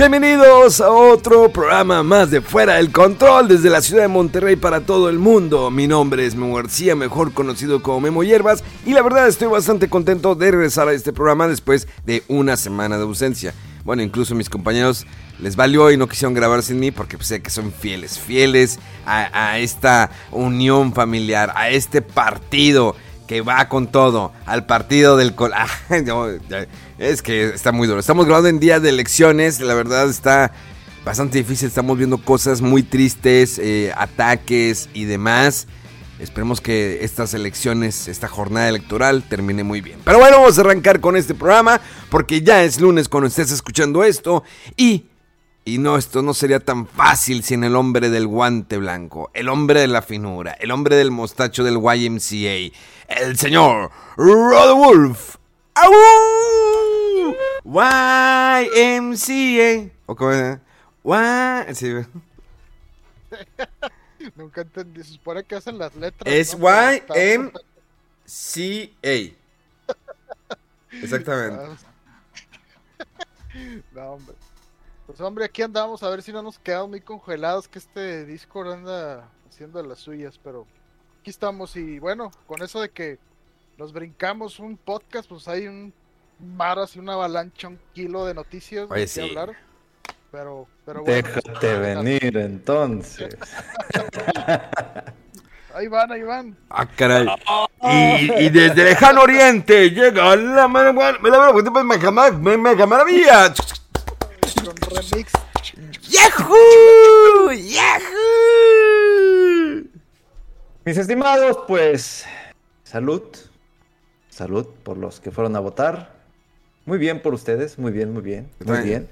Bienvenidos a otro programa más de Fuera del Control desde la ciudad de Monterrey para todo el mundo. Mi nombre es Memo García, mejor conocido como Memo Hierbas, y la verdad estoy bastante contento de regresar a este programa después de una semana de ausencia. Bueno, incluso mis compañeros les valió y no quisieron grabar sin mí porque sé que son fieles, fieles a, a esta unión familiar, a este partido que va con todo, al partido del... Col ah, es que está muy duro. Estamos grabando en día de elecciones, la verdad está bastante difícil, estamos viendo cosas muy tristes, eh, ataques y demás. Esperemos que estas elecciones, esta jornada electoral termine muy bien. Pero bueno, vamos a arrancar con este programa porque ya es lunes cuando estés escuchando esto y y no, esto no sería tan fácil sin el hombre del guante blanco, el hombre de la finura, el hombre del mostacho del YMCA, el señor Rod Wolf. ¡Au! YMCA. ¿O cómo es? Y... Sí. Nunca entendí. Se supone que hacen las letras. Es YMCA. Exactamente. No, hombre. Pues hombre, aquí andamos a ver si no nos quedamos muy congelados, que este Discord anda haciendo las suyas, pero aquí estamos y bueno, con eso de que nos brincamos un podcast, pues hay un mar así, una avalancha, un kilo de noticias Oye, de sí. hablar. Pero, pero bueno. Déjate venir entonces. Ahí van, ahí van. Ah, caray. Y, y desde lejano oriente llega la maravilla. Con remix. ¡Yahoo! ¡Yahoo! Mis estimados, pues salud. Salud por los que fueron a votar. Muy bien por ustedes, muy bien, muy bien, muy Bien. bien.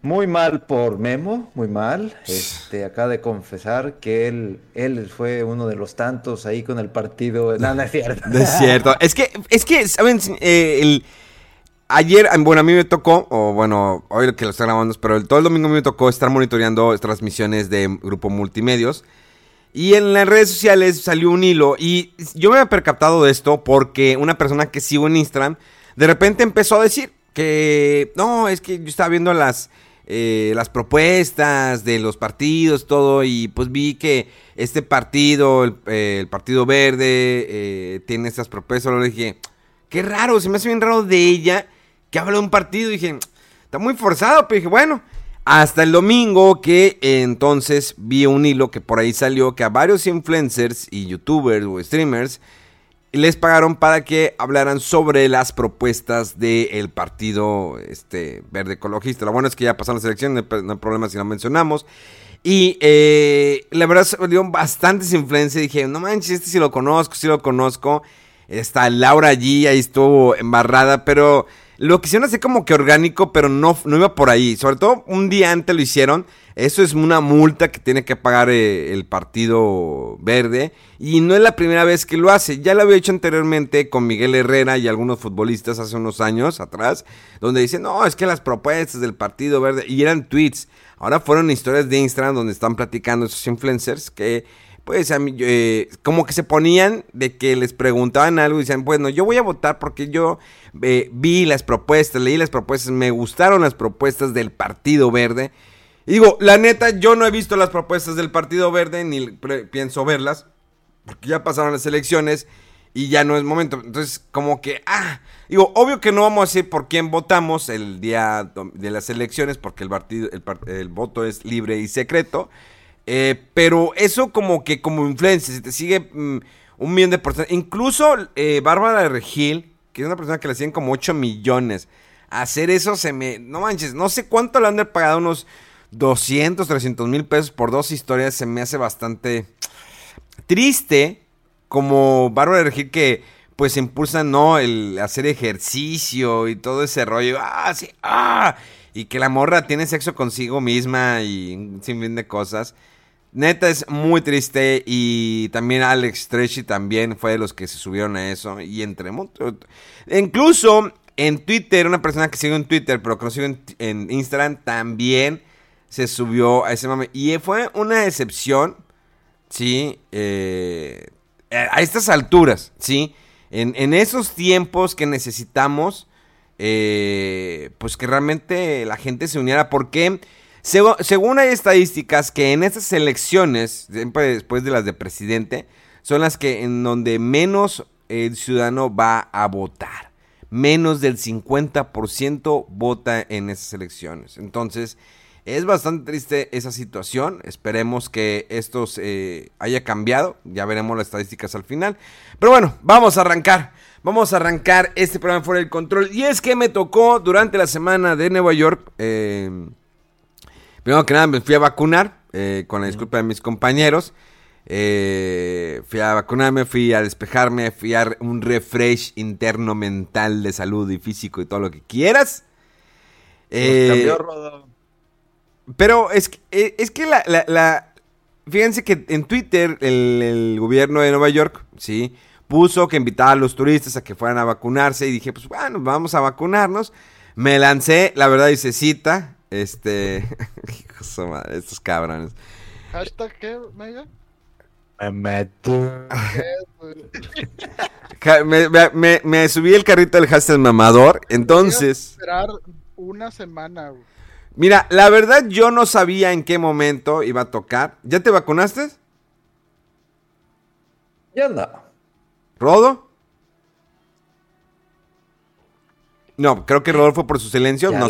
Muy mal por Memo, muy mal. Este, acaba de confesar que él, él fue uno de los tantos ahí con el partido. No, no es cierto. No es cierto. Es que, es que, ¿saben? Eh, el, ayer, bueno, a mí me tocó, o bueno, hoy que lo está grabando, pero todo el domingo me tocó estar monitoreando transmisiones de Grupo Multimedios. Y en las redes sociales salió un hilo. Y yo me había percatado de esto porque una persona que sigo en Instagram de repente empezó a decir que no, es que yo estaba viendo las, eh, las propuestas de los partidos, todo. Y pues vi que este partido, el, eh, Partido Verde, eh, tiene estas propuestas. Luego dije, qué raro, se me hace bien raro de ella que habla de un partido. Y dije, está muy forzado. Pero dije, bueno. Hasta el domingo que entonces vi un hilo que por ahí salió que a varios influencers y youtubers o streamers les pagaron para que hablaran sobre las propuestas del partido este, verde ecologista. Lo bueno es que ya pasaron las elecciones, no hay- problema si lo mencionamos. Y eh, la verdad dio bastantes influencias. Dije, no manches, este sí lo conozco, sí lo conozco. Está Laura allí, ahí estuvo embarrada, pero lo quisieron hacer como que orgánico, pero no, no iba por ahí. Sobre todo un día antes lo hicieron. Eso es una multa que tiene que pagar eh, el Partido Verde. Y no es la primera vez que lo hace. Ya lo había hecho anteriormente con Miguel Herrera y algunos futbolistas hace unos años atrás. Donde dicen, no, es que las propuestas del Partido Verde. Y eran tweets. Ahora fueron historias de Instagram donde están platicando esos influencers que pues a mí, eh, como que se ponían de que les preguntaban algo y decían, bueno, yo voy a votar porque yo eh, vi las propuestas, leí las propuestas, me gustaron las propuestas del Partido Verde. Digo, la neta, yo no he visto las propuestas del Partido Verde ni pienso verlas, porque ya pasaron las elecciones y ya no es momento. Entonces, como que, ah, digo, obvio que no vamos a decir por quién votamos el día de las elecciones, porque el, partido, el, el voto es libre y secreto. Eh, pero eso como que como influencia, si te sigue mm, un millón de personas. Incluso eh, Bárbara de Regil, que es una persona que le siguen como 8 millones. Hacer eso se me... No manches, no sé cuánto le han de pagado unos 200, 300 mil pesos por dos historias. Se me hace bastante triste como Bárbara de Regil que pues impulsa, ¿no? El hacer ejercicio y todo ese rollo. Ah, sí, ah. Y que la morra tiene sexo consigo misma y sin fin de cosas. Neta es muy triste y también Alex Tresci también fue de los que se subieron a eso y entre incluso en Twitter una persona que sigue en Twitter pero que no sigue en, Instagram también se subió a ese mame. Y fue una excepción sí eh, a estas alturas sí en, esos tiempos que necesitamos eh, pues que realmente la gente se uniera. Porque según hay estadísticas que en estas elecciones, siempre después de las de presidente, son las que en donde menos el ciudadano va a votar. Menos del 50% vota en esas elecciones. Entonces, es bastante triste esa situación. Esperemos que esto se haya cambiado. Ya veremos las estadísticas al final. Pero bueno, vamos a arrancar. Vamos a arrancar este programa fuera del control. Y es que me tocó durante la semana de Nueva York. Eh, Primero que nada me fui a vacunar, eh, con la disculpa de mis compañeros. Eh, fui a vacunarme, fui a despejarme, fui a un refresh interno mental de salud y físico y todo lo que quieras. Eh, pero es, es que la, Fíjense que en Twitter el, el, gobierno de Nueva York, sí, puso que invitaba a los turistas a que fueran a vacunarse y dije, pues bueno, vamos a vacunarnos. Me lancé, la verdad hice cita, este. madre, estos cabrones. ¿Hashtag qué, Mega? me, me, subí el carrito del hashtag mamador, entonces... esperar una semana, Mira, la verdad yo no sabía en qué momento iba a tocar. ¿Ya te vacunaste? Ya no. ¿Rodo? No, creo que Rodolfo por su silencio no,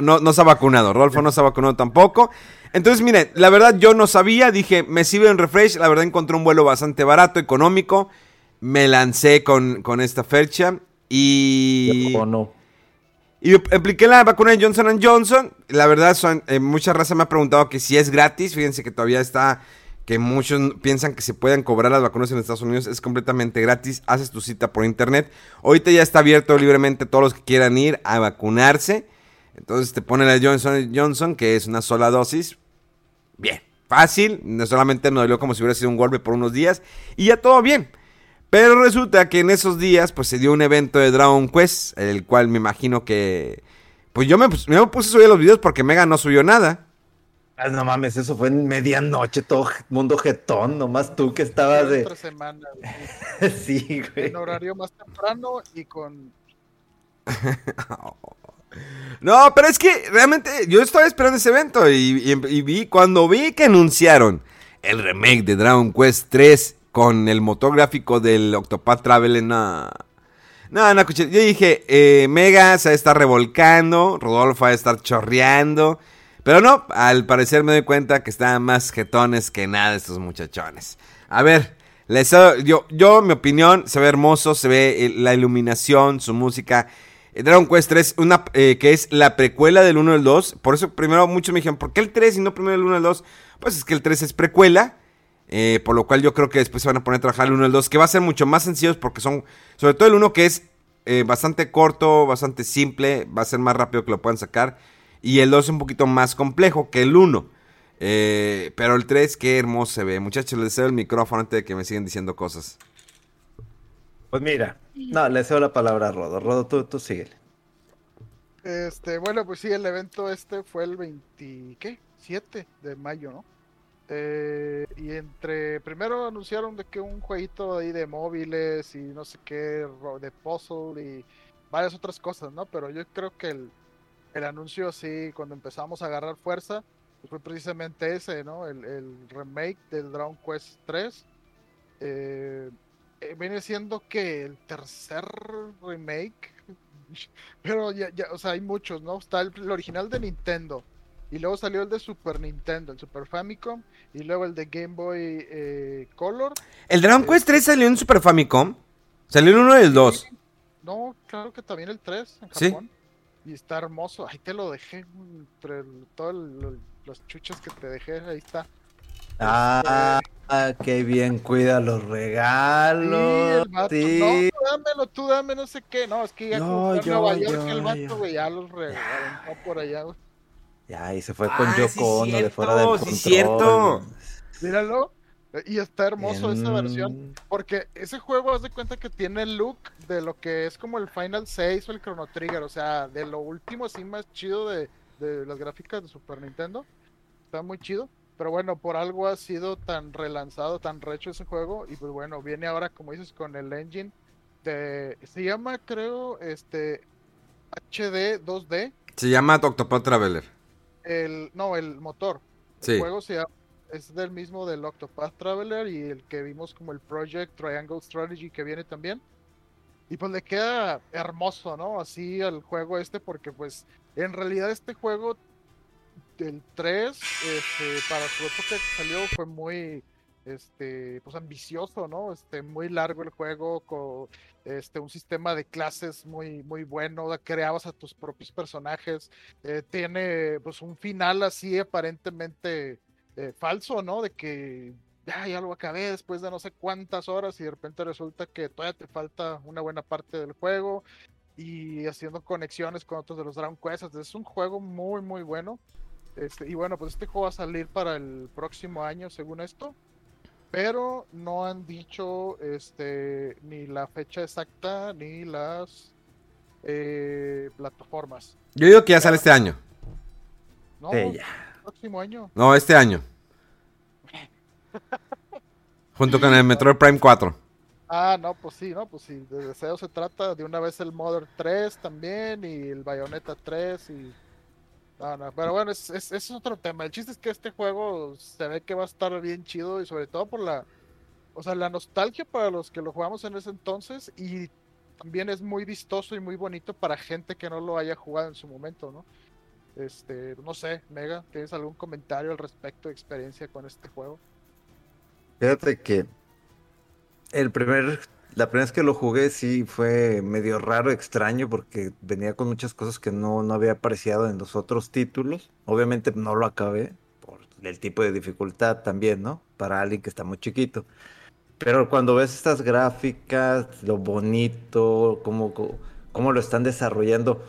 no, no, se ha vacunado. Rodolfo no se ha vacunado tampoco. Entonces, miren, la verdad yo no sabía. Dije, me sirve un refresh. La verdad encontré un vuelo bastante barato, económico. Me lancé con, con esta fecha. Y... no. Y apliqué la vacuna de Johnson Johnson. La verdad, son, eh, mucha raza me ha preguntado que si es gratis. Fíjense que todavía está que muchos piensan que se pueden cobrar las vacunas en Estados Unidos, es completamente gratis, haces tu cita por internet. Ahorita ya está abierto libremente todos los que quieran ir a vacunarse. Entonces te ponen la Johnson Johnson, que es una sola dosis. Bien, fácil, no solamente me dolió como si hubiera sido un golpe por unos días y ya todo bien. Pero resulta que en esos días pues se dio un evento de Dragon Quest, el cual me imagino que... Pues yo me, me puse a subir los videos porque Mega no subió nada. Ah, no mames, eso fue en medianoche, todo mundo jetón, nomás tú que estabas de. Otra semana, sí, güey. En horario más temprano y con. no, pero es que realmente yo estaba esperando ese evento y, vi, cuando vi que anunciaron el remake de Dragon Quest 3 con el motor gráfico del Octopath Traveler, no. No, no, Yo dije, eh, Mega se va a estar revolcando, Rodolfo va a estar chorreando. Pero no, al parecer me doy cuenta que están más jetones que nada estos muchachones. A ver, les, yo, yo, mi opinión, se ve hermoso, se ve eh, la iluminación, su música. Eh, Dragon Quest 3, una, eh, que es la precuela del 1 al 2. Por eso primero muchos me dijeron, ¿por qué el 3 y no primero el 1 al 2? Pues es que el 3 es precuela. por lo cual yo creo que después se van a poner a trabajar el 1 al 2, que va a ser mucho más sencillo porque son, sobre todo el 1 que es bastante corto, bastante simple, va a ser más rápido que lo puedan sacar. Y el 2 es un poquito más complejo que el 1. Eh, pero el 3, qué hermoso se ve. Muchachos, les deseo el micrófono antes de que me sigan diciendo cosas. Pues mira, no, le deseo la palabra a Rodo. Rodo, tú, tú síguele. Este, bueno, pues sí, el evento este fue el 20, ¿qué? 7 de mayo, ¿no? Eh, y entre, primero anunciaron de que un jueguito ahí de móviles y no sé qué, de puzzle y varias otras cosas, ¿no? Pero yo creo que el, el anuncio así, cuando empezamos a agarrar fuerza, pues fue precisamente ese, ¿no? El, remake del Dragon Quest 3. Eh, eh, viene siendo que el tercer remake, pero ya, ya, o sea, hay muchos, ¿no? Está el, original de Nintendo, y luego salió el de Super Nintendo, el Super Famicom, y luego el de Game Boy eh, Color. ¿El Dragon Quest 3 salió en Super Famicom? ¿Salió el 1 y el 2? No, claro que también el 3 en ¿Sí? Y está hermoso. Ahí te lo dejé entre todos los chuchos que te dejé. Ahí está. Ah, qué bien cuida los Sí, regalos. el vato, sí. No, tú dámelo, tú dame, no sé qué. No, es que ya Yo, a yo, Nueva York yo, el yo. vato, güey, ya los regaló por allá, güey. Ya, y se fue con Ah, Yoko sí, Ono de fuera del control. sí, cierto. Míralo. Y está hermoso esa versión. Porque ese juego, haz de cuenta que tiene el look de lo que es como el Final 6 o el Chrono Trigger. O sea, de lo último así más chido de, de las gráficas de Super Nintendo. Está muy chido. Pero bueno, por algo ha sido tan relanzado, tan recho ese juego. Y pues bueno, viene ahora, como dices, con el engine de. Se llama, creo, este. HD 2D. Se llama Octopath Traveler. El, no, el motor. Sí. El juego se llama- es del mismo del Octopath Traveler y el que vimos como el Project Triangle Strategy que viene también. Y pues le queda hermoso, ¿no? Así al juego este, porque pues en realidad este juego del 3, este, para su época que salió, fue muy este, pues ambicioso, ¿no? Este, muy largo el juego, con este, un sistema de clases muy, muy bueno, creabas a tus propios personajes, eh, tiene pues un final así aparentemente eh, falso, ¿no? De que ya, ya lo acabé después de no sé cuántas horas y de repente resulta que todavía te falta una buena parte del juego y haciendo conexiones con otros de los Dragon Quest. Entonces, es un juego muy, muy bueno. Este, y bueno, pues este juego va a salir para el próximo año, según esto. Pero no han dicho este, ni la fecha exacta ni las eh, plataformas. Yo digo que ya sale este año. No, Sí, ya. Próximo año. No, este año. Junto con el Metroid Prime 4. Ah, no, pues sí, no, pues sí, de deseo se trata de una vez el Mother 3 también y el Bayonetta 3 y... No, no, pero bueno, es, es, es otro tema. El chiste es que este juego se ve que va a estar bien chido y sobre todo por la... O sea, la nostalgia para los que lo jugamos en ese entonces y también es muy vistoso y muy bonito para gente que no lo haya jugado en su momento, ¿no? Este, no sé, Mega, ¿tienes algún comentario al respecto de experiencia con este juego? Fíjate que el primer, la primera vez que lo jugué sí fue medio raro, extraño, porque venía con muchas cosas que no, no había apreciado en los otros títulos. Obviamente no lo acabé por el tipo de dificultad también, ¿no? Para alguien que está muy chiquito. Pero cuando ves estas gráficas, lo bonito, cómo, cómo, lo están desarrollando,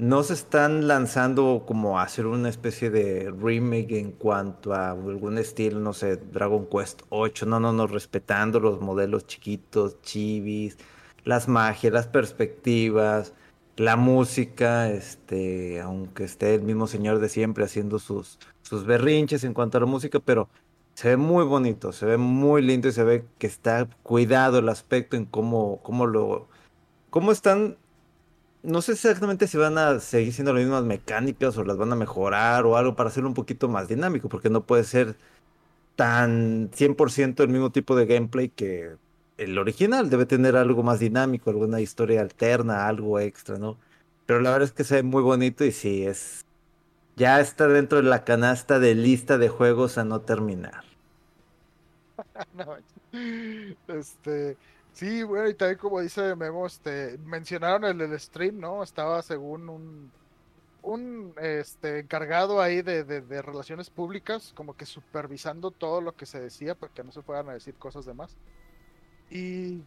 no se están lanzando como hacer una especie de remake en cuanto a algún estilo, no sé, Dragon Quest 8, no, no, no, respetando los modelos chiquitos, chivis, las magias, las perspectivas, la música, este, aunque esté el mismo señor de siempre haciendo sus, sus berrinches en cuanto a la música, pero se ve muy bonito, se ve muy lindo y se ve que está cuidado el aspecto en cómo, cómo lo, cómo están no sé exactamente si van a seguir siendo las mismas mecánicas o las van a mejorar o algo para hacerlo un poquito más dinámico, porque no puede ser tan 100% el mismo tipo de gameplay que el original. Debe tener algo más dinámico, alguna historia alterna, algo extra, ¿no? Pero la verdad es que se ve muy bonito y sí, es... Ya está dentro de la canasta de lista de juegos a no terminar. No, este, sí, bueno, y también como dice Memo, este, mencionaron el stream, ¿no? Estaba según un, un este, encargado ahí de, de, de relaciones públicas, como que supervisando todo lo que se decía, para que no se fueran a decir cosas de más. Y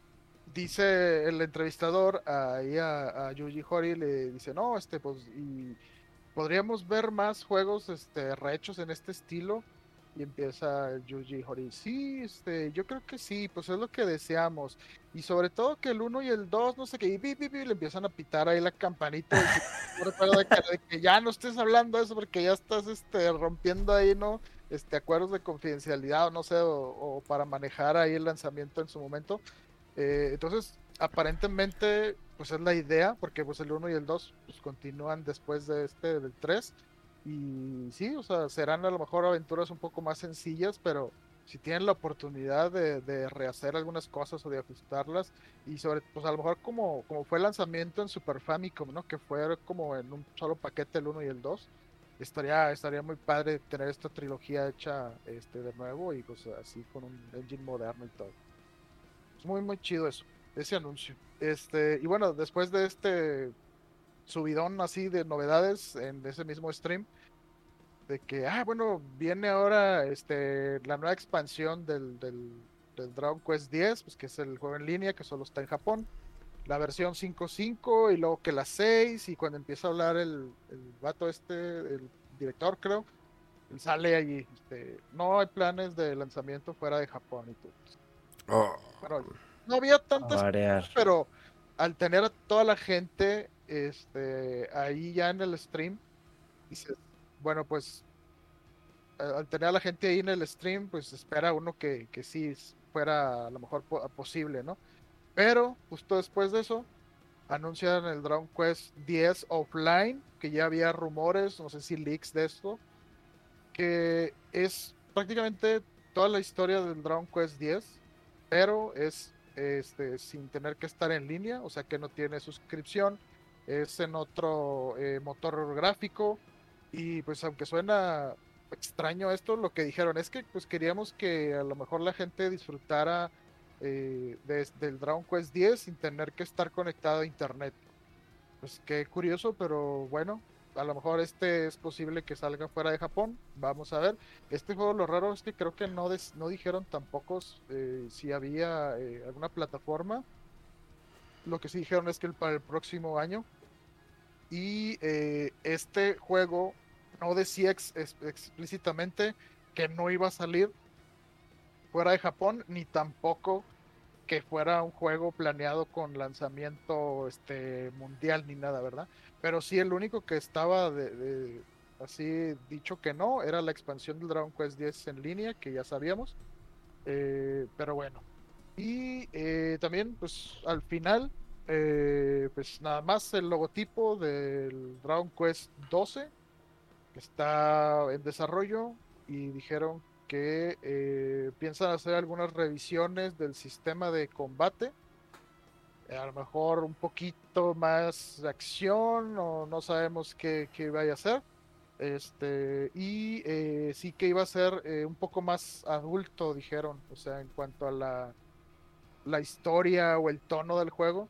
dice el entrevistador ahí a, a Yuji Horii, le dice, no, este, pues, y podríamos ver más juegos, este, rehechos en este estilo. Y empieza Yuji Horii. Sí, este, yo creo que sí, pues es lo que deseamos. Y sobre todo que el 1 y el 2, no sé qué, y pi, pi, pi, le empiezan a pitar ahí la campanita. que, de que ya no estés hablando de eso porque ya estás este, rompiendo ahí, ¿no? Este, acuerdos de confidencialidad o no sé, o, o para manejar ahí el lanzamiento en su momento. Eh, entonces, aparentemente, pues es la idea, porque pues el 1 y el 2 pues, continúan después de este, del 3. Y sí, o sea, serán a lo mejor aventuras un poco más sencillas, pero si tienen la oportunidad de, de rehacer algunas cosas o de ajustarlas, y sobre, pues a lo mejor como, como fue el lanzamiento en Super Famicom, ¿no? Que fue como en un solo paquete el 1 y el 2, estaría, estaría muy padre tener esta trilogía hecha este, de nuevo y pues así con un engine moderno y todo. Es muy, muy chido eso, ese anuncio. Este, y bueno, después de este subidón así de novedades en ese mismo stream, de que, ah, bueno, viene ahora este, la nueva expansión del, del, del Dragon Quest 10, pues que es el juego en línea que solo está en Japón la versión 5.5 y luego que la 6 y cuando empieza a hablar el, el vato este, el director creo, él sale allí, este, no hay planes de lanzamiento fuera de Japón y todo. Oh. Bueno, no había tantas pero al tener a toda la gente este, ahí ya en el stream, dices, bueno, pues al tener a la gente ahí en el stream, pues espera uno que, que sí fuera a lo mejor po- posible, ¿no? Pero justo después de eso, anuncian el Dragon Quest 10 offline, que ya había rumores, no sé si leaks de esto, que es prácticamente toda la historia del Dragon Quest 10, pero es este, sin tener que estar en línea, o sea que no tiene suscripción, es en otro eh, motor gráfico y pues aunque suena extraño esto, lo que dijeron es que pues queríamos que a lo mejor la gente disfrutara eh, de- del Dragon Quest 10 sin tener que estar conectado a internet. Pues qué curioso, pero bueno, a lo mejor este es posible que salga fuera de Japón, vamos a ver. Este juego lo raro es que creo que no, des- no dijeron tampoco eh, si había alguna plataforma. Lo que sí dijeron es que el- para el próximo año. Y eh, este juego no decía ex- ex- explícitamente que no iba a salir fuera de Japón, ni tampoco que fuera un juego planeado con lanzamiento este mundial ni nada, ¿verdad? Pero sí el único que estaba de, así dicho que no era la expansión del Dragon Quest 10 en línea, que ya sabíamos. Eh, pero bueno. Y eh, también, pues al final, eh, pues nada más el logotipo del Dragon Quest 12 que está en desarrollo y dijeron que eh, piensan hacer algunas revisiones del sistema de combate. Eh, A lo mejor un poquito más de acción o no sabemos qué, qué vaya a hacer. Este, y eh, sí que iba a ser eh, un poco más adulto, dijeron, o sea, en cuanto a la, la historia o el tono del juego.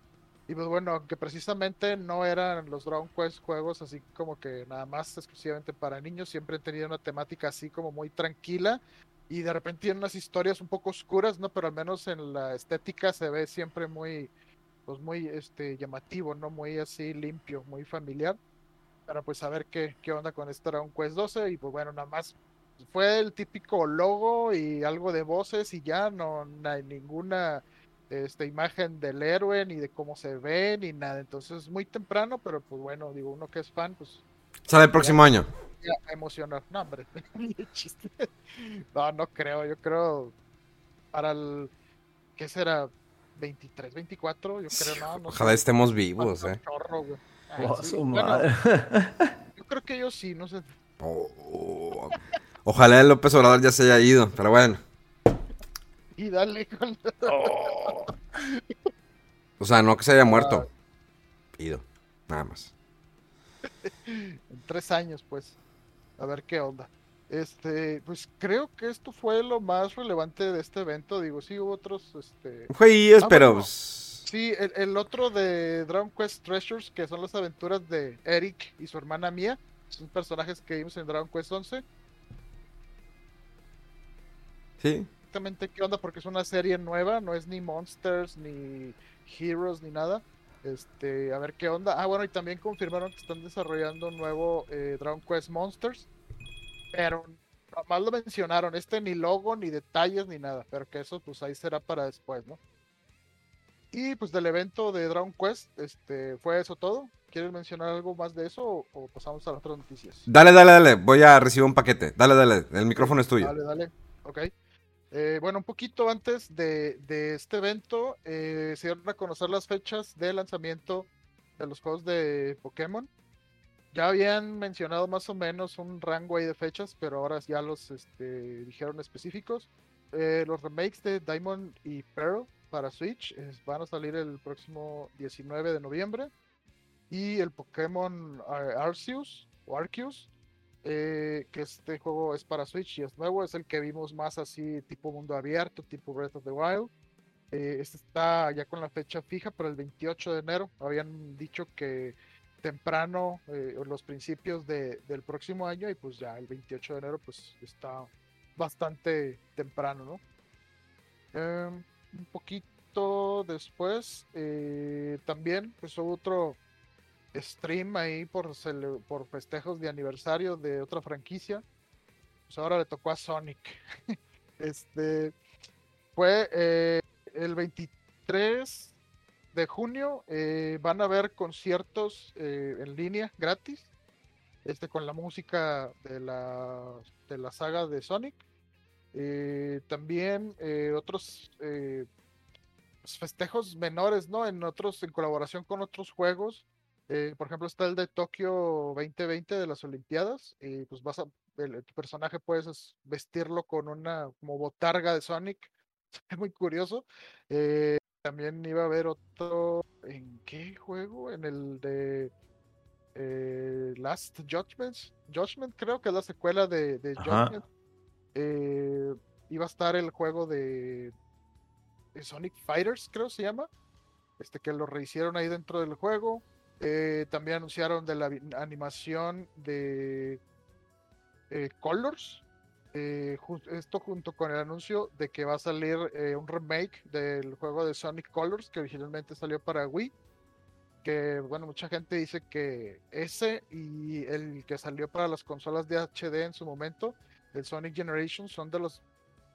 Y pues bueno, aunque precisamente no eran los Dragon Quest juegos así como que nada más exclusivamente para niños, siempre han tenido una temática así como muy tranquila y de repente tienen unas historias un poco oscuras, ¿no? Pero al menos en la estética se ve siempre muy, pues muy este, llamativo, ¿no? Muy así limpio, muy familiar. Pero pues a ver qué, qué onda con este Dragon Quest 12 y pues bueno, nada más fue el típico logo y algo de voces y ya no hay ninguna esta imagen del héroe, ni de cómo se ve, ni nada. Entonces, muy temprano, pero pues bueno, digo, uno que es fan, pues Sale el próximo año. ya emocionar. No, hombre, ni de chiste. No, no creo, yo creo para el, ¿qué será? 23, 24, yo creo, no, no Ojalá sé. estemos vivos, eh. chorro, güey. Ay, Oh, sí, su bueno, madre. yo creo que yo sí, no sé. Oh. Ojalá el López Obrador ya se haya ido, pero bueno. Y dale con O sea, no que se haya muerto. Ido. Nada más. en tres años, pues. A ver qué onda. Este, pues creo que esto fue lo más relevante de este evento. Digo, sí hubo otros, este. Jueguillos, Ah, pero. bueno. pues, Sí, el, el otro de Dragon Quest Treasures, que son las aventuras de Eric y su hermana Mia. Son personajes que vimos en Dragon Quest 11. Sí. Exactamente qué onda, porque es una serie nueva, no es ni Monsters, ni Heroes, ni nada. Este, a ver qué onda. Ah, bueno, y también confirmaron que están desarrollando un nuevo eh, Dragon Quest Monsters. Pero nomás lo mencionaron, este ni logo, ni detalles, ni nada. Pero que eso, pues ahí será para después, ¿no? Y pues del evento de Dragon Quest, este, fue eso todo. ¿Quieres mencionar algo más de eso o, o pasamos a las otras noticias? Dale, dale, dale. Voy a recibir un paquete. Dale, dale. El micrófono es tuyo. Dale, dale. Ok. Eh, bueno, un poquito antes de, este evento, eh, se dieron a conocer las fechas de lanzamiento de los juegos de Pokémon. Ya habían mencionado más o menos un rango ahí de fechas, pero ahora ya los este, dijeron específicos. Eh, los remakes de Diamond y Pearl para Switch van a salir el próximo 19 de noviembre. Y el Pokémon Arceus o Arceus eh, que este juego es para Switch y es nuevo, es el que vimos más así tipo mundo abierto, tipo Breath of the Wild. Eh, este está ya con la fecha fija para el 28 de enero. Habían dicho que temprano, eh, los principios de, del próximo año, y pues ya el 28 de enero, pues está bastante temprano, ¿no? Em, un poquito después, eh, también, pues otro stream ahí por, por festejos de aniversario de otra franquicia. Pues ahora le tocó a Sonic. este fue eh, el 23 de junio eh, van a haber conciertos eh, en línea gratis, este con la música de la, de la saga de Sonic. También otros pues, festejos menores, ¿no? En otros, en colaboración con otros juegos. Por ejemplo, está el de Tokio 2020 de las Olimpiadas. Y pues vas a, el, tu personaje puedes vestirlo con una como botarga de Sonic. Es muy curioso. También iba a haber otro. ¿En qué juego? En el de. Eh, Last Judgment. Judgment, creo que es la secuela de, de Judgment. Eh, iba a estar el juego de, Sonic Fighters, creo se llama. Este que lo rehicieron ahí dentro del juego. Eh, también anunciaron de la animación de Colors, eh, esto junto con el anuncio de que va a salir eh, un remake del juego de Sonic Colors que originalmente salió para Wii. Que bueno, mucha gente dice que ese y el que salió para las consolas de HD en su momento, el Sonic Generation, son de los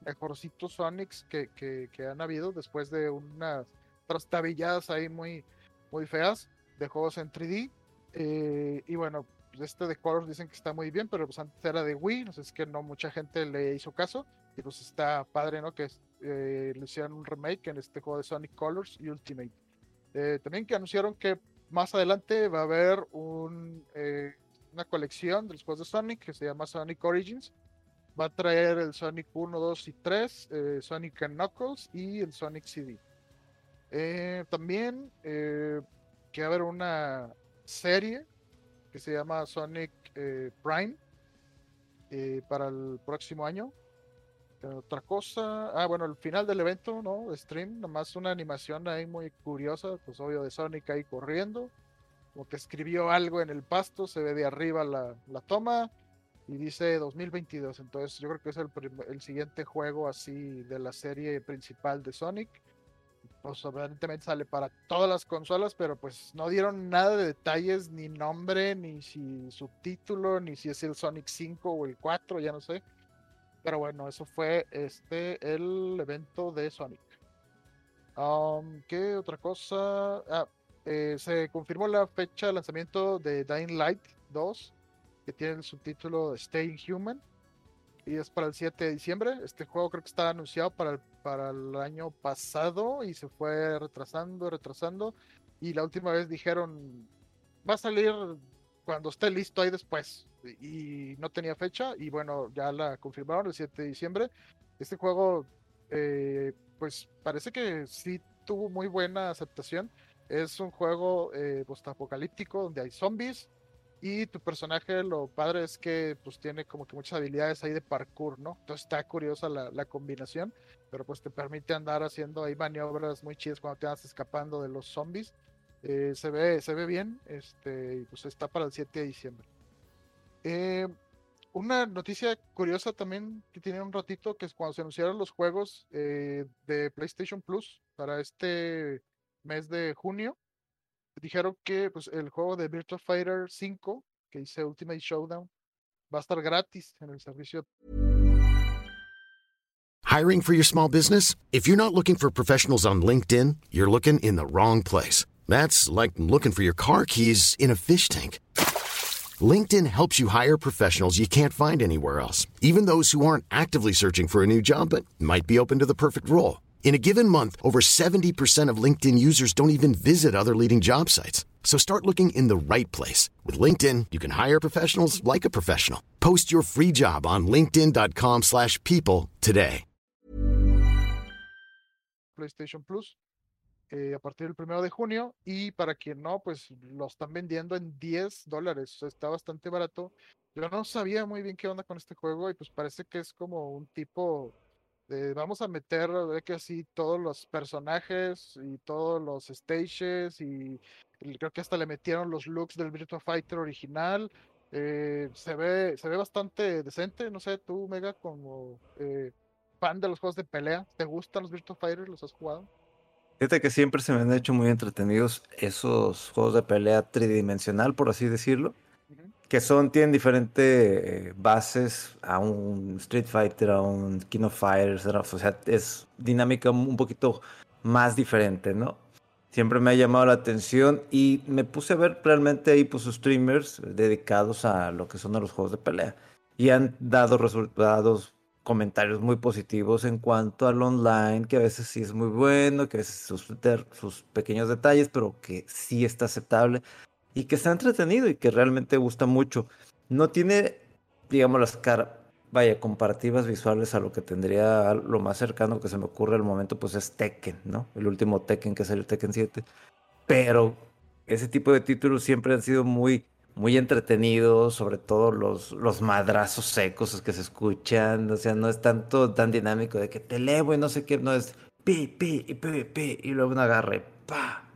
mejorcitos Sonics que, que, han habido después de unas trastabilladas ahí muy, muy feas de juegos en 3D. Eh, y bueno, este de Colors dicen que está muy bien, pero pues antes era de Wii, no sé, es que no mucha gente le hizo caso, y pues está padre, ¿no? Que eh, le hicieron un remake en este juego de Sonic Colors y Ultimate. Eh, también que anunciaron que más adelante va a haber un, eh, una colección de los juegos de Sonic que se llama Sonic Origins. Va a traer el Sonic 1, 2 y 3, Sonic and Knuckles y el Sonic CD. también que va a haber una serie que se llama Sonic eh, Prime eh, para el próximo año. Otra cosa, ah, bueno, el final del evento, ¿no? Stream, nomás una animación ahí muy curiosa, pues obvio de Sonic ahí corriendo, como que escribió algo en el pasto, se ve de arriba la, la toma y dice 2022, entonces yo creo que es el, el siguiente juego así de la serie principal de Sonic pues evidentemente sale para todas las consolas, pero pues no dieron nada de detalles, ni nombre, ni si subtítulo, ni si es el Sonic 5 o el 4, ya no sé. Pero bueno, eso fue este el evento de Sonic. Um, ¿Qué otra cosa? Ah, eh, se confirmó la fecha de lanzamiento de Dying Light 2, que tiene el subtítulo Staying Human y es para el 7 de diciembre. Este juego creo que estaba anunciado para el, para el año pasado y se fue retrasando, retrasando. Y la última vez dijeron, va a salir cuando esté listo ahí después. Y no tenía fecha y bueno, ya la confirmaron el 7 de diciembre. Este juego, eh, pues parece que sí tuvo muy buena aceptación. Es un juego eh, post-apocalíptico donde hay zombies, y tu personaje, lo padre es que pues tiene como que muchas habilidades ahí de parkour, ¿no? Entonces está curiosa la, combinación, pero pues te permite andar haciendo ahí maniobras muy chidas cuando te vas escapando de los zombies. Eh, se, ve, se ve bien, este, y pues está para el 7 de diciembre. Eh, una noticia curiosa también que tiene un ratito, que es cuando se anunciaron los juegos eh, de PlayStation Plus para este mes de junio, dijeron que pues, el juego de Fighter 5, que dice Ultimate Showdown, va a estar gratis en el servicio. Hiring for your small business? If you're not looking for professionals on LinkedIn, you're looking in the wrong place. That's like looking for your car keys in a fish tank. LinkedIn helps you hire professionals you can't find anywhere else, even those who aren't actively searching for a new job but might be open to the perfect role. In a given month, over 70% of LinkedIn users don't even visit other leading job sites. So start looking in the right place. With LinkedIn, you can hire professionals like a professional. Post your free job on linkedin.com slash people today. PlayStation Plus. eh, a partir del primero de junio. Y para quien no, pues lo están vendiendo en 10 dólares. O sea, está bastante barato. Yo no sabía muy bien qué onda con este juego y pues parece que es como un tipo de vamos a meter de que así todos los personajes y todos los stages y, y creo que hasta le metieron los looks del Virtua Fighter original. Eh, se ve se ve bastante decente, no sé, tú Mega como eh, fan de los juegos de pelea, ¿te gustan los Virtua Fighter? ¿Los has jugado? Fíjate que siempre se me han hecho muy entretenidos esos juegos de pelea tridimensional, por así decirlo. Que son, tienen diferentes eh, bases a un Street Fighter, a un King of Fighters, o sea, es dinámica un poquito más diferente, ¿no? Siempre me ha llamado la atención y me puse a ver realmente ahí pues streamers dedicados a lo que son los juegos de pelea. Y han dado resultados, comentarios muy positivos en cuanto al online, que a veces sí es muy bueno, que a veces sus, sus pequeños detalles, pero que sí está aceptable y que está entretenido y que realmente gusta mucho. No tiene, digamos, las caras, vaya, comparativas visuales a lo que tendría lo más cercano que se me ocurre al momento, pues es Tekken, ¿no? El último Tekken que salió, Tekken 7. Pero ese tipo de títulos siempre han sido muy, muy entretenidos, sobre todo los, los madrazos secos que se escuchan, o sea, no es tanto tan dinámico de que te elevo y no sé qué, no es pi, pi, y pi, pi, y luego un agarre, pa.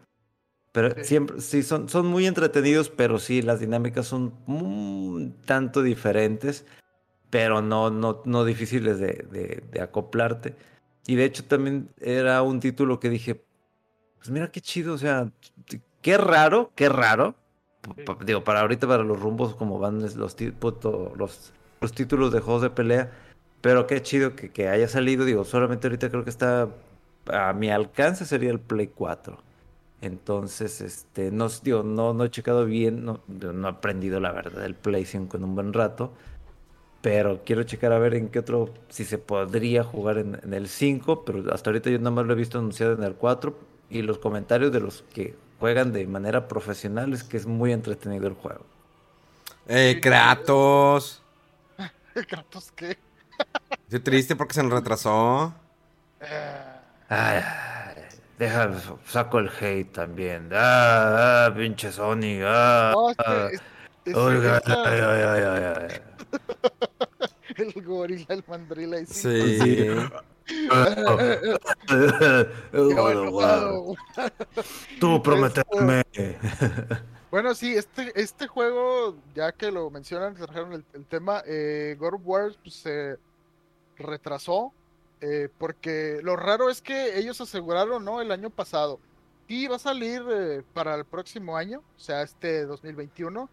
Pero Sí. siempre, sí, son, son muy entretenidos, pero sí, las dinámicas son un tanto diferentes, pero no, no, no difíciles de, de, de acoplarte. Y de hecho también era un título que dije, pues mira qué chido, o sea, qué raro, qué raro. Sí. Digo, para ahorita, para los rumbos como van los, puto- los, los títulos de juegos de pelea, pero qué chido que, que haya salido. Digo, solamente ahorita creo que está a mi alcance sería el Play 4. Entonces, este, no, digo, no, no he checado bien, no, no he aprendido la verdad del Play 5 en un buen rato. Pero quiero checar a ver en qué otro, si se podría jugar en, en el 5, pero hasta ahorita yo nada más lo he visto anunciado en el 4. Y los comentarios de los que juegan de manera profesional es que es muy entretenido el juego. Eh, Kratos. Kratos, ¿qué? Estoy triste porque se nos retrasó. Ay, deja, saco el hate también. Ah, ah, pinche Sony. Ah, no, ah. es- es- Oiga, ay, ay, ay, ay, ay. el gorila, el mandrila y Sí. Qué enojado. Tú prometerme. Bueno, sí, este, este juego, ya que lo mencionan, que trajeron el, el tema, eh, God of War pues, se retrasó, eh, porque lo raro es que ellos aseguraron, ¿no? El año pasado, y va a salir eh, para el próximo año, o sea, este 2021,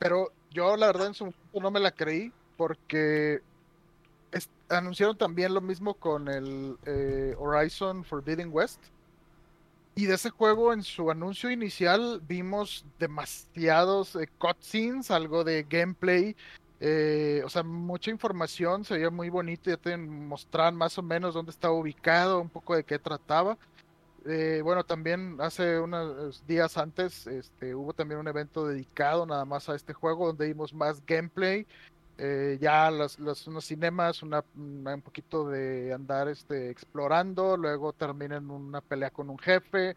pero yo la verdad en su momento no me la creí, porque anunciaron también lo mismo con el eh, Horizon Forbidden West. Y de ese juego, en su anuncio inicial, vimos demasiados cutscenes, algo de gameplay, eh, o sea, mucha información, se veía muy bonito, ya te mostraban más o menos dónde estaba ubicado, un poco de qué trataba. Eh, bueno, también hace unos días antes este, hubo también un evento dedicado nada más a este juego, donde vimos más gameplay, eh, ya las, las- unos cinemas, una, un poquito de andar este, explorando, luego termina en una pelea con un jefe,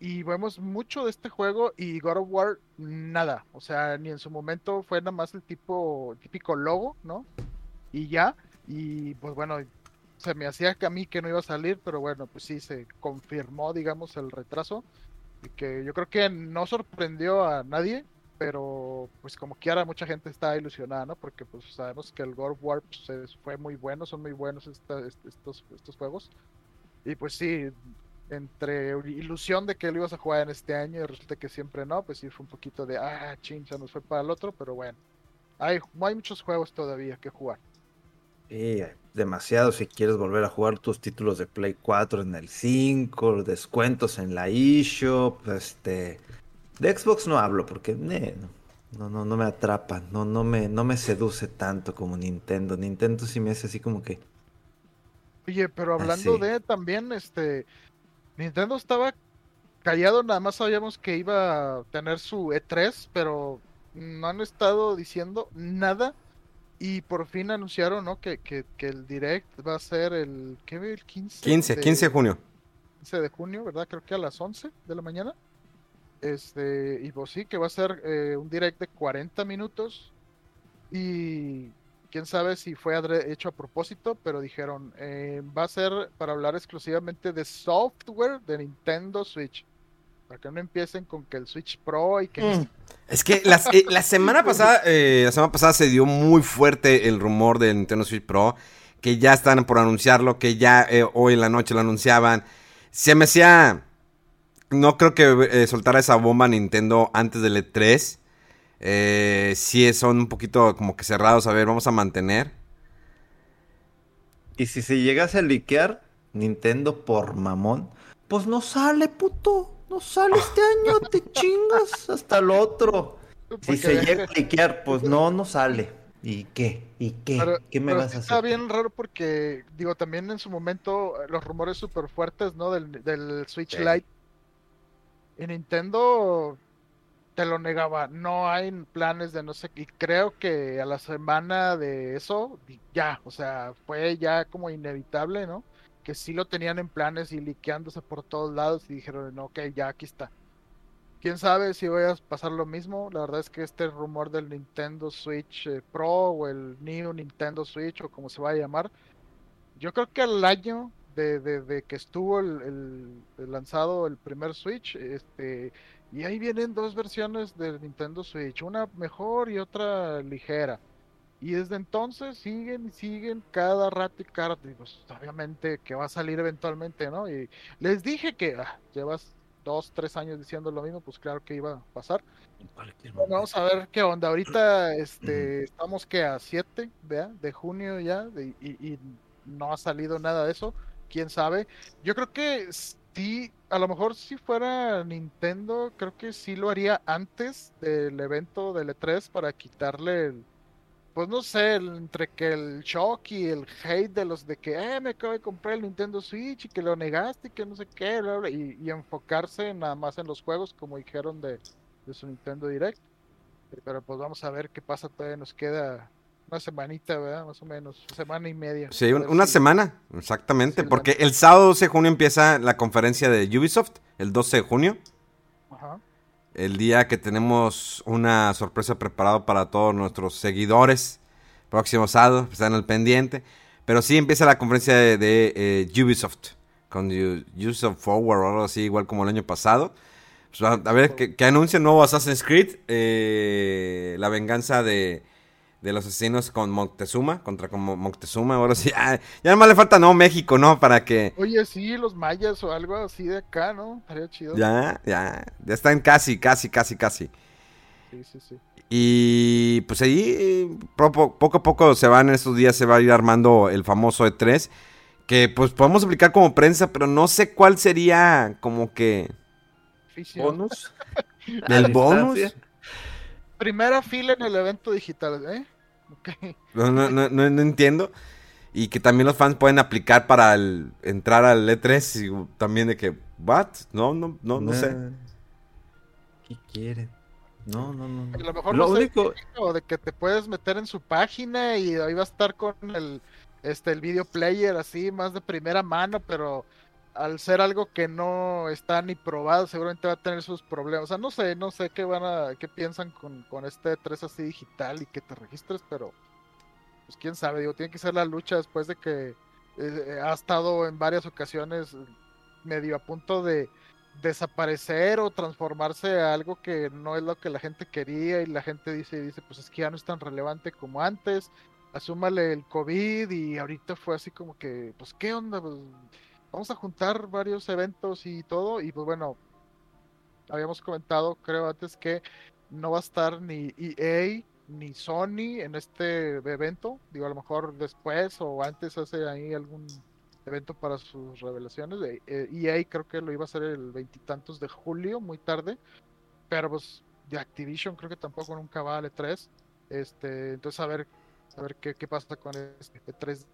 y vemos mucho de este juego y God of War nada, o sea, ni en su momento fue nada más el tipo, el típico logo, ¿no? Y ya, y pues bueno, se me hacía que a mí que no iba a salir, pero bueno, pues sí, se confirmó, digamos, el retraso, y que yo creo que no sorprendió a nadie, pero pues como quiera mucha gente está ilusionada, ¿no? Porque pues sabemos que el God of War pues, es- fue muy bueno, son muy buenos esta- est- estos, estos juegos. Y pues sí, entre ilusión de que lo ibas a jugar en este año y resulta que siempre no, pues sí fue un poquito de, ah, chin, se nos fue para el otro, pero bueno, hay, hay muchos juegos todavía que jugar. Sí, demasiado si quieres volver a jugar tus títulos de Play 4 en el 5, descuentos en la eShop, este... De Xbox no hablo porque ne, no, no, no me atrapa, no, no, me, no me seduce tanto como Nintendo. Nintendo sí me hace así como que... Oye, pero hablando de también, este, Nintendo estaba callado, nada más sabíamos que iba a tener su E3, pero no han estado diciendo nada y por fin anunciaron, ¿no? Que, que, que el Direct va a ser el, ¿qué? El 15 15, de- 15 de junio. 15 de junio, ¿verdad? Creo que a las 11 de la mañana. Este, y pues sí, que va a ser eh, un direct de 40 minutos. Y quién sabe si fue hecho a propósito, pero dijeron, eh, va a ser para hablar exclusivamente de software de Nintendo Switch. Para que no empiecen con que el Switch Pro y que... Mm. Es que eh, la semana pasada, la semana pasada se dio muy fuerte el rumor del Nintendo Switch Pro, que ya están por anunciarlo, que ya hoy en la noche lo anunciaban. Se me hacía no creo que eh, soltara esa bomba Nintendo antes del E3. Eh, sí, son un poquito como que cerrados. A ver, vamos a mantener. Y si se llegase a liquear Nintendo por mamón, pues no sale, puto. No sale este año, te chingas hasta el otro. Si se llega a liquear, pues no, no sale. ¿Y qué? ¿Y qué? ¿Qué me vas a hacer? Está bien raro porque, digo, también en su momento los rumores súper fuertes, ¿no? Del, Switch Lite y Nintendo te lo negaba, no hay planes de no sé qué. Creo que a la semana de eso, ya, o sea, fue ya como inevitable, ¿no? Que sí lo tenían en planes y liqueándose por todos lados y dijeron, no, ok, ya aquí está. Quién sabe si voy a pasar lo mismo. La verdad es que este rumor del Nintendo Switch eh, Pro o el New Nintendo Switch o como se va a llamar, yo creo que al año de, que estuvo el, lanzado el primer Switch, este, y ahí vienen dos versiones del Nintendo Switch, una mejor y otra ligera. Y desde entonces siguen y siguen cada rato y cada rato. pues obviamente que va a salir eventualmente, ¿no? Y les dije que ah, llevas dos, tres años diciendo lo mismo, pues claro que iba a pasar. vamos a ver qué onda. Ahorita este, estamos que a 7 de junio ya y, no ha salido nada de eso quién sabe. Yo creo que sí, a lo mejor si fuera Nintendo, creo que sí lo haría antes del evento del E3 para quitarle el, pues no sé, entre que el shock y el hate de los de que, eh, me acabo de comprar el Nintendo Switch y que lo negaste y que no sé qué, y, enfocarse nada más en los juegos, como dijeron de, de su Nintendo Direct. Pero pues vamos a ver qué pasa, todavía nos queda una semanita, ¿verdad? Más o menos, semana y media. Sí, una semana, exactamente, porque el sábado 12 de junio empieza la conferencia de Ubisoft, el 12 de junio. Ajá. El día que tenemos una sorpresa preparada para todos nuestros seguidores. Próximo sábado, pues, están al pendiente. Pero sí empieza la conferencia de, eh, Ubisoft, con Ubisoft Forward o algo así, igual como el año pasado. Pues, a, ver, que, anuncia el nuevo Assassin's Creed, eh, la venganza de de los asesinos con Moctezuma, contra como Moctezuma, ahora sí, ya, ya nomás le falta no México, ¿no? Para que... Oye, sí, los mayas o algo así de acá, ¿no? Estaría chido. Ya, ya, ya están casi, casi, casi, casi. Sí, sí, sí. Y pues ahí poco, poco a poco se van, en estos días se va a ir armando el famoso E3, que pues podemos aplicar como prensa, pero no sé cuál sería como que... ¿Bonus? ¿El bonus? Primera fila en el evento digital, ¿eh? No, no, no, no, entiendo. Y que también los fans pueden aplicar para entrar al E3 y también de que, ¿what? No, no, no, no, sé. ¿Qué quieren? No, no, no. A lo mejor lo único... de que te puedes meter en su página y ahí va a estar con el, este, el video player así, más de primera mano, pero al ser algo que no está ni probado, seguramente va a tener sus problemas. O sea, no sé, no sé qué van a, qué piensan con, con este 3 así digital y que te registres, pero pues quién sabe, digo, tiene que ser la lucha después de que eh, ha estado en varias ocasiones medio a punto de desaparecer o transformarse a algo que no es lo que la gente quería y la gente dice, dice, pues es que ya no es tan relevante como antes, asúmale el COVID y ahorita fue así como que, pues qué onda, pues vamos a juntar varios eventos y todo. Y pues bueno, habíamos comentado, creo antes, que no va a estar ni EA ni Sony en este evento. Digo, a lo mejor después o antes hace ahí algún evento para sus revelaciones. EA e creo que lo iba a hacer el veintitantos de julio, muy tarde. Pero pues de Activision creo que tampoco nunca va al E3. Este, entonces a ver, a ver qué, qué pasa con este E3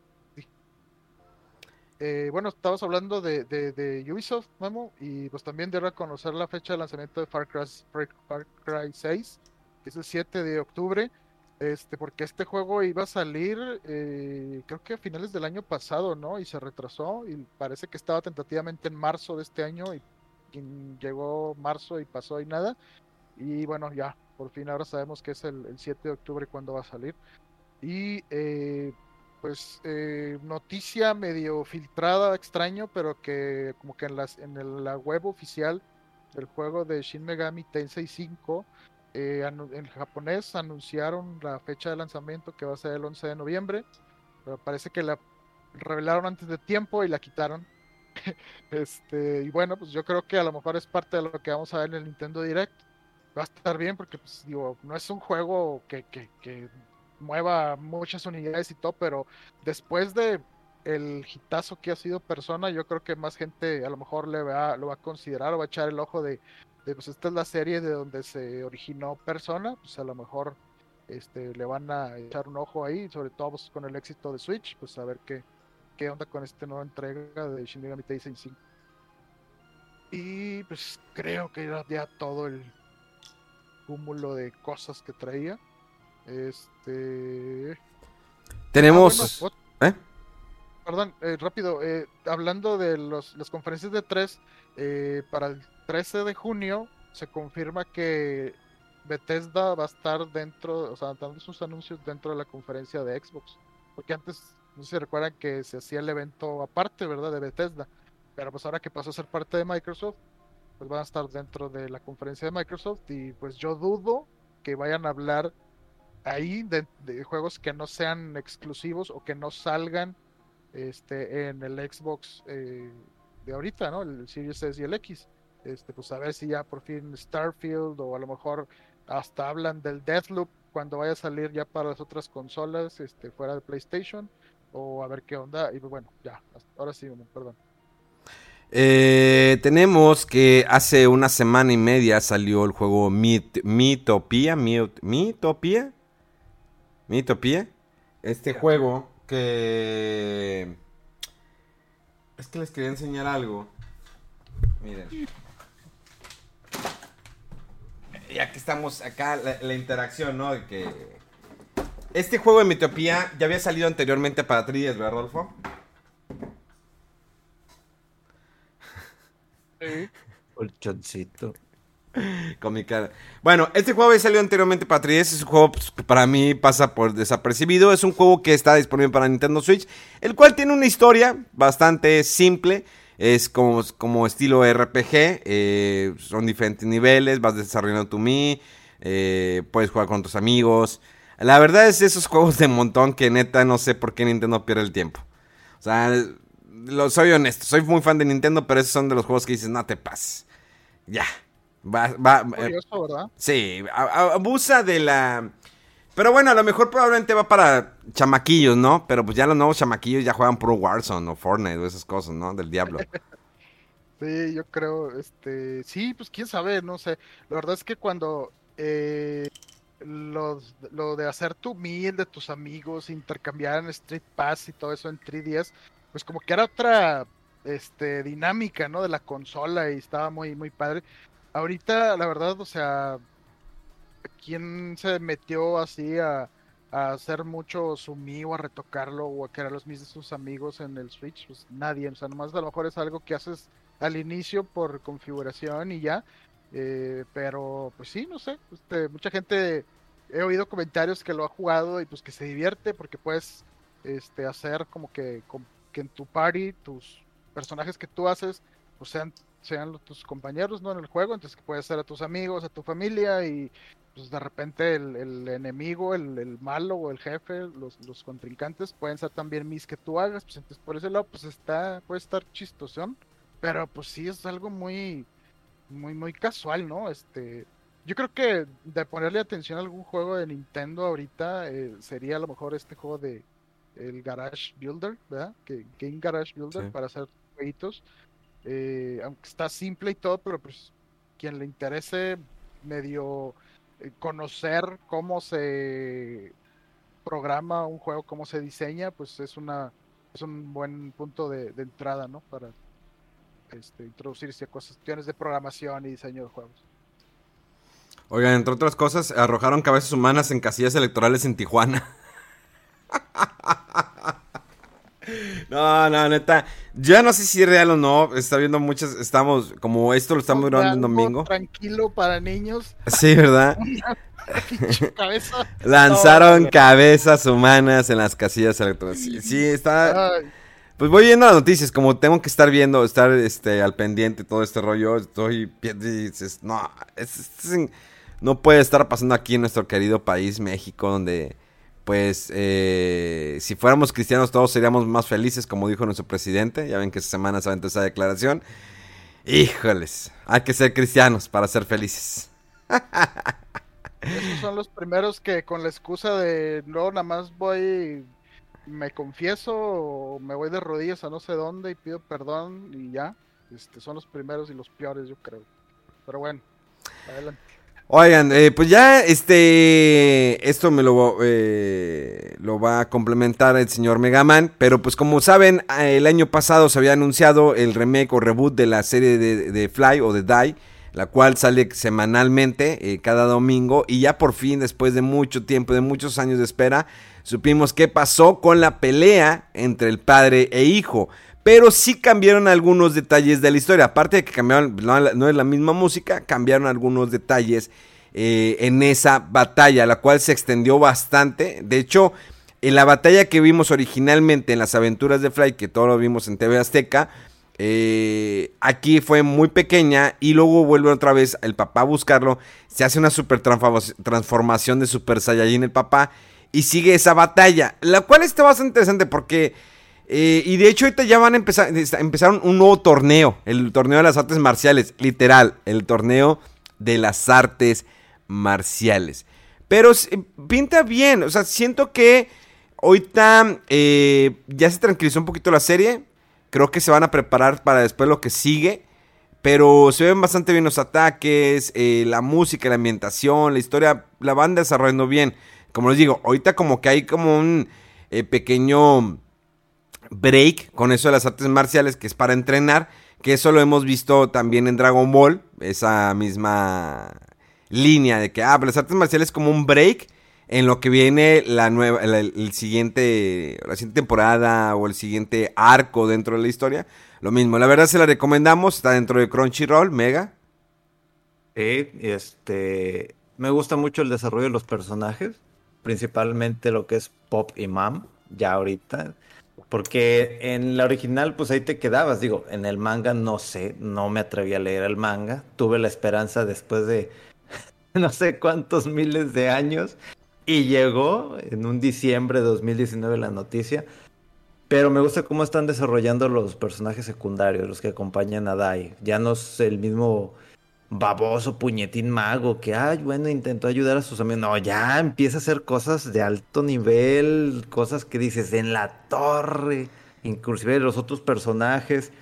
eh, bueno, estabas hablando de, de, Ubisoft, Memo, y pues también de reconocer la fecha de lanzamiento de Far Cry, Far Cry 6, que es el 7 de octubre. Este, porque este juego iba a salir, eh, creo que a finales del año pasado, ¿no? Y se retrasó y parece que estaba tentativamente en marzo de este año y, y llegó marzo y pasó y nada. Y bueno, ya, por fin ahora sabemos que es el, el 7 de octubre cuando va a salir. Y eh, pues eh, noticia medio filtrada, extraño, pero que como que en, las, en la web oficial del juego de Shin Megami Tensei 5, eh, en japonés anunciaron la fecha de lanzamiento que va a ser el 11 de noviembre, pero parece que la revelaron antes de tiempo y la quitaron. este, y bueno, pues yo creo que a lo mejor es parte de lo que vamos a ver en el Nintendo Direct. Va a estar bien porque, pues, digo, no es un juego que, que mueva muchas unidades y todo, pero después de el hitazo que ha sido Persona, yo creo que más gente a lo mejor le va, lo va a considerar o va a echar el ojo de, de, pues esta es la serie de donde se originó Persona, pues a lo mejor este, le van a echar un ojo ahí, sobre todo pues, con el éxito de Switch, pues a ver qué, qué onda con esta nueva entrega de Shin Megami Tensei 5. Y pues creo que era ya todo el cúmulo de cosas que traía. Este. Tenemos... Ah, bueno, ¿Eh? Perdón, eh, rápido. eh, hablando de los, las conferencias de 3, para el 13 de junio se confirma que Bethesda va a estar dentro, o sea, dando sus anuncios dentro de la conferencia de Xbox. Porque antes, no sé si recuerdan que se hacía el evento aparte, ¿verdad? De Bethesda. Pero pues ahora que pasó a ser parte de Microsoft, pues van a estar dentro de la conferencia de Microsoft. Y pues yo dudo que vayan a hablar ahí de, juegos que no sean exclusivos o que no salgan este en el Xbox eh, de ahorita, ¿no? El Series S y el X. Este, pues a ver si ya por fin Starfield o a lo mejor hasta hablan del Deathloop cuando vaya a salir ya para las otras consolas, este, fuera de PlayStation, o a ver qué onda. Y pues, bueno, ya, ahora sí, perdón. Eh, tenemos que hace una semana y media salió el juego Mit- Mitopia. Mit- Mitopia. Mitopia. Este juego que... Es que les quería enseñar algo. Miren. Ya que estamos acá, la, la interacción, ¿no? De que... Este juego de Mitopia ya había salido anteriormente para 3DS, ¿verdad, Rodolfo? Colchoncito. Con mi cara. Bueno, este juego había salido anteriormente para 3DS. Es un juego pues, que para mí pasa por desapercibido. Es un juego que está disponible para Nintendo Switch. El cual tiene una historia bastante simple. Es como, como estilo RPG. eh, son diferentes niveles. Vas desarrollando tu Mi. eh, puedes jugar con tus amigos. La verdad es esos juegos de montón que neta no sé por qué Nintendo pierde el tiempo. O sea, lo, soy honesto. Soy muy fan de Nintendo, pero esos son de los juegos que dices, no te pases. Ya. Va, va, eh, Curioso, ¿verdad? Sí, abusa de la... Pero bueno, a lo mejor probablemente va para chamaquillos, ¿no? Pero pues ya los nuevos chamaquillos ya juegan puro Warzone o Fortnite o esas cosas, ¿no? Del diablo. Sí, yo creo, este, sí, pues quién sabe, no sé. La verdad es que cuando eh, los, lo de hacer tu meal de tus amigos, intercambiar en Street Pass y todo eso en 3DS, pues como que era otra, este, dinámica, ¿no? De la consola y estaba muy, muy padre. Ahorita, la verdad, o sea, ¿quién se metió así a, hacer mucho su Mi o a retocarlo o a crear los mis de sus amigos en el Switch? Pues nadie, o sea, nomás a lo mejor es algo que haces al inicio por configuración y ya. eh, pero pues sí, no sé. Este, mucha gente he oído comentarios que lo ha jugado y pues que se divierte porque puedes este, hacer como que, com- que en tu party tus personajes que tú haces pues sean, sean los- tus compañeros ¿no? en el juego. Entonces que puedes ser a tus amigos, a tu familia y pues de repente el, el enemigo, el, el malo o el jefe, los, los contrincantes pueden ser también mis que tú hagas. Pues entonces por ese lado pues está, puede estar chistosón. Pero pues sí es algo muy, muy, muy casual, ¿no? Este, yo creo que de ponerle atención a algún juego de Nintendo ahorita eh, sería a lo mejor este juego de el Garage Builder, ¿verdad? Que Game Garage Builder Sí. para hacer jueguitos. Eh, aunque está simple y todo, pero pues quien le interese medio eh, conocer cómo se programa un juego, cómo se diseña, pues es una es un buen punto de, entrada, ¿no? Para este, introducirse a cuestiones de programación y diseño de juegos. Oigan, entre otras cosas, arrojaron cabezas humanas en casillas electorales en Tijuana. No, no, neta. Ya no sé si es real o no. Está viendo muchas. Estamos. Como esto lo estamos grabando en domingo. Tranquilo para niños. Sí, ¿verdad? cabeza. Lanzaron cabezas humanas en las casillas electorales. Sí, sí está. Pues voy viendo las noticias, como tengo que estar viendo, estar este al pendiente todo este rollo, estoy dices, no, no puede estar pasando aquí en nuestro querido país México donde pues eh, si fuéramos cristianos todos seríamos más felices, como dijo nuestro presidente. Ya ven que esta semana se aventó esa declaración. Híjoles, hay que ser cristianos para ser felices. Esos son los primeros que con la excusa de no, nada más voy, me confieso o me voy de rodillas a no sé dónde y pido perdón y ya. Este, son los primeros y los peores, yo creo. Pero bueno, adelante. Oigan, eh, pues ya este, esto me lo, eh, lo va a complementar el señor Megaman, pero pues como saben, el año pasado se había anunciado el remake o reboot de la serie de, Fly o de Die, la cual sale semanalmente eh, cada domingo y ya por fin, después de mucho tiempo, de muchos años de espera, supimos qué pasó con la pelea entre el padre e hijo pero sí cambiaron algunos detalles de la historia. Aparte de que cambiaron, no, es la misma música, cambiaron algunos detalles eh, en esa batalla, la cual se extendió bastante. De hecho, en la batalla que vimos originalmente en las aventuras de Fly, que todos lo vimos en TV Azteca, eh, aquí fue muy pequeña y luego vuelve otra vez el papá a buscarlo. Se hace una super transformación de Super Saiyajin el papá y sigue esa batalla, la cual está bastante interesante porque eh, y de hecho ahorita ya van a empezar, empezaron un nuevo torneo, el torneo de las artes marciales, literal, el torneo de las artes marciales. Pero pinta bien, o sea, siento que ahorita eh, ya se tranquilizó un poquito la serie, creo que se van a preparar para después lo que sigue. Pero se ven bastante bien los ataques, eh, la música, la ambientación, la historia, la van desarrollando bien. Como les digo, ahorita como que hay como un pequeño break con eso de las artes marciales, que es para entrenar, que eso lo hemos visto también en Dragon Ball, esa misma línea de que, ah, las artes marciales como un break en lo que viene la nueva, el, siguiente, la siguiente temporada o el siguiente arco dentro de la historia. Lo mismo, la verdad se la recomendamos, está dentro de Crunchyroll, mega. Sí, este, me gusta mucho el desarrollo de los personajes, principalmente lo que es Pop y Mam, ya ahorita. Porque en la original, pues ahí te quedabas. Digo, en el manga no sé, no me atreví a leer el manga. Tuve la esperanza después de no sé cuántos miles de años. Y llegó en un diciembre de 2019 la noticia. Pero me gusta cómo están desarrollando los personajes secundarios, los que acompañan a Dai. Ya no es el mismo baboso puñetín mago que, ay, bueno, intentó ayudar a sus amigos. No, ya empieza a hacer cosas de alto nivel, cosas que dices en la torre, inclusive los otros personajes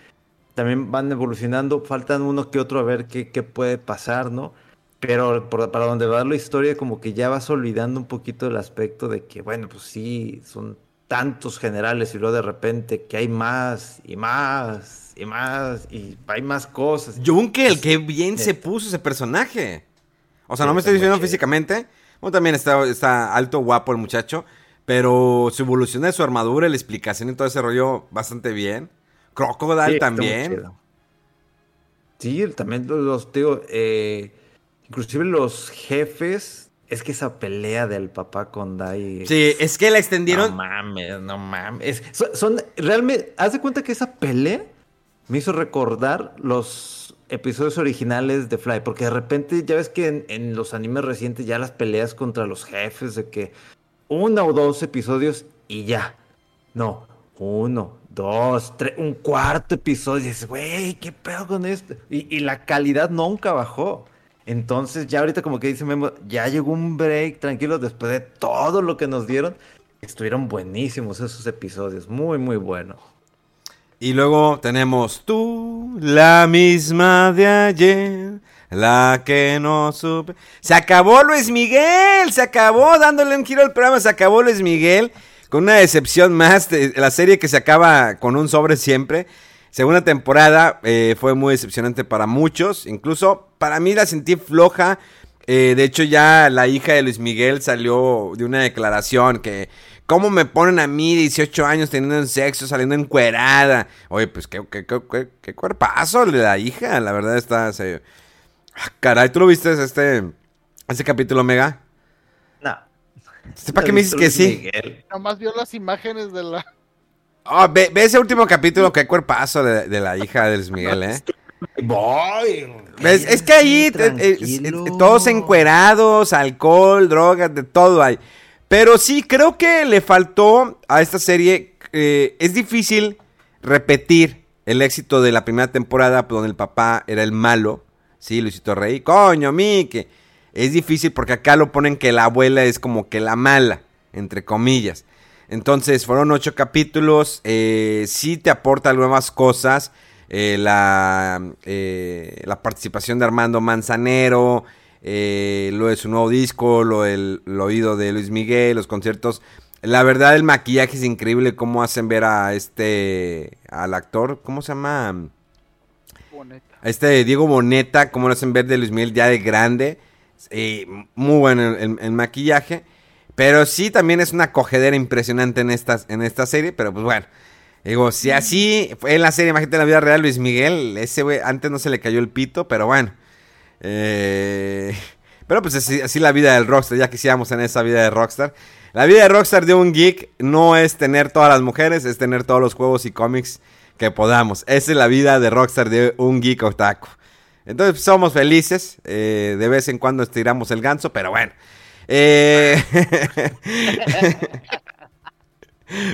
también van evolucionando, faltan uno que otro a ver qué, qué puede pasar, ¿no? Pero para donde va la historia, como que ya vas olvidando un poquito el aspecto de que, bueno, pues sí, son tantos generales y luego de repente que hay más y más y más, y hay más cosas. Junkel, qué bien se puso ese personaje. O sea, no me estoy diciendo físicamente. Bueno, también está, está alto, guapo el muchacho. Pero su evolución de su armadura, la explicación y todo ese rollo, bastante bien. Crocodile también. Sí, también los, digo, eh, inclusive los jefes, es que esa pelea del papá con Dai. Sí, es que la extendieron. No mames, no mames. son, son, realmente, haz de cuenta que esa pelea me hizo recordar los episodios originales de Fly, porque de repente ya ves que en, los animes recientes ya las peleas contra los jefes, de que uno o dos episodios y ya. No, uno, dos, tres, un cuarto episodio. Y dices, güey, ¿qué pedo con esto? Y, y, la calidad nunca bajó. Entonces, ya ahorita, como que dice Memo, ya llegó un break tranquilo después de todo lo que nos dieron. Estuvieron buenísimos esos episodios, muy, muy buenos. Y luego tenemos tú, la misma de ayer, la que no supe. Se acabó Luis Miguel, se acabó dándole un giro al programa, se acabó Luis Miguel. Con una decepción más, la serie que se acaba con un sobre siempre. Segunda temporada eh, fue muy decepcionante para muchos, incluso para mí la sentí floja. Eh, de hecho, ya la hija de Luis Miguel salió de una declaración que. ¿Cómo me ponen a mí 18 años teniendo sexo, saliendo encuerada? Oye, pues qué, qué, qué, qué cuerpazo de la hija, la verdad está... Se... Ah, caray, ¿tú lo viste este, este capítulo, Mega? No. ¿Para qué me dices que sí? Nomás vio las imágenes de la... Oh, ve, ve, ese último capítulo, qué cuerpazo de, de la hija de Luis Miguel, ¿eh? Voy. ¿Ves? Es que ahí eh, eh, todos encuerados, alcohol, drogas, de todo hay. Pero sí, creo que le faltó a esta serie. Eh, es difícil repetir el éxito de la primera temporada, donde el papá era el malo. Sí, Luisito Rey. Coño, Mike. Es difícil porque acá lo ponen que la abuela es como que la mala, entre comillas. Entonces, fueron ocho capítulos. Eh, sí te aporta nuevas cosas. Eh, la, la participación de Armando Manzanero, eh, lo de su nuevo disco, lo del oído de Luis Miguel, los conciertos. La verdad, el maquillaje es increíble cómo hacen ver a este, al actor, ¿cómo se llama? Boneta. Este Diego Boneta, cómo lo hacen ver de Luis Miguel ya de grande. muy bueno el, el, maquillaje. Pero sí, también es una cogedera impresionante en, estas, en esta serie, pero pues bueno. Digo, si así fue en la serie, imagínate en la vida real, Luis Miguel, ese güey, antes no se le cayó el pito, pero bueno. Eh, pero pues así, la vida del rockstar, ya quisiéramos en esa vida de rockstar. La vida de rockstar de un geek no es tener todas las mujeres, es tener todos los juegos y cómics que podamos. Esa es la vida de rockstar de un geek otaku. Entonces somos felices, eh, de vez en cuando estiramos el ganso, pero bueno. Eh...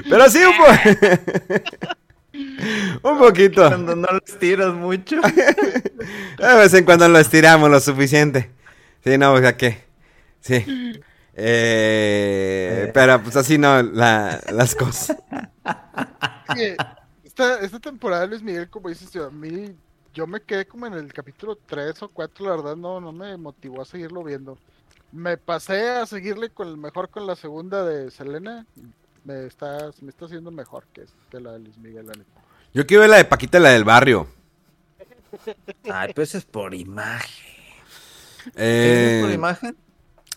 Pero sí, un, po un poquito. Cuando no lo estiras mucho. De vez en cuando lo estiramos lo suficiente. Sí, no, o sea que. Sí. Eh, eh. Pero pues así no la, las cosas. Esta, esta temporada Luis Miguel, como dices, yo, a mí yo me quedé como en el capítulo 3 o 4, la verdad no, no me motivó a seguirlo viendo. Me pasé a seguirle con el mejor con la segunda de Selena, me está, me está haciendo mejor que, que la de Luis Miguel, la neta. Yo quiero ver la de Paquita, la del barrio. Ay, pues es por imagen. Eh, ¿Es por imagen?